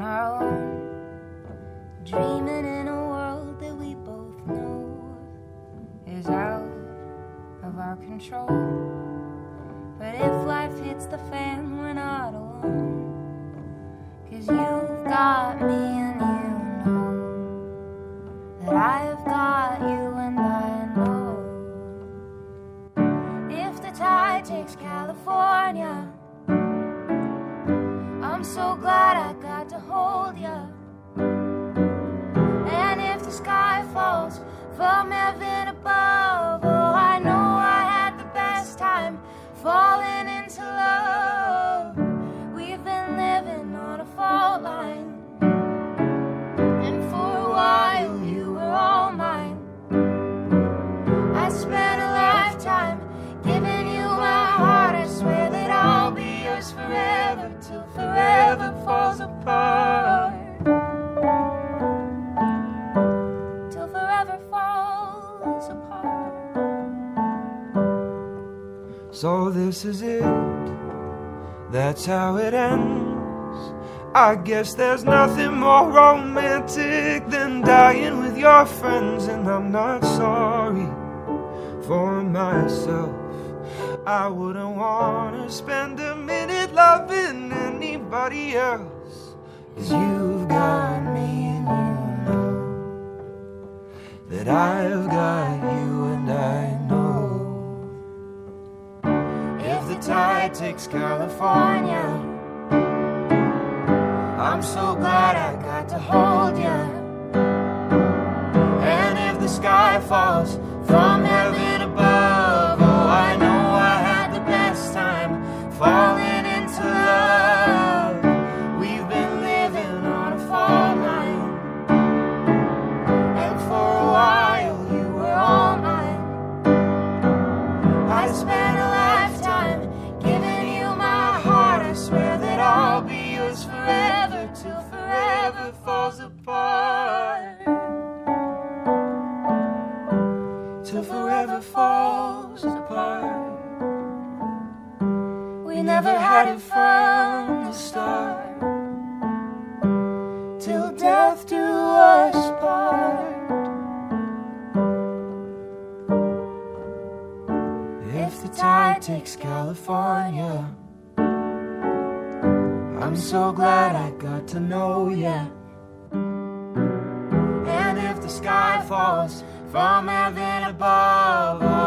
on our own, dreaming in a world that we both know is out of our control. But if life hits the fan, we're not alone. Cause you've got me and you know that I've got you and I know. If the tide takes California, I'm so glad I got till forever falls apart. Till forever falls apart. So this is it. That's how it ends. I guess there's nothing more romantic than dying with your friends, and I'm not sorry for myself. I wouldn't wanna spend a minute loving else. Cause you've got me and you know that I've got you and I know. If the tide takes California, I'm so glad I got to hold ya. And if the sky falls from heaven We never had it from the start. Till death do us part. If the tide takes California, I'm so glad I got to know ya. And if the sky falls from heaven above,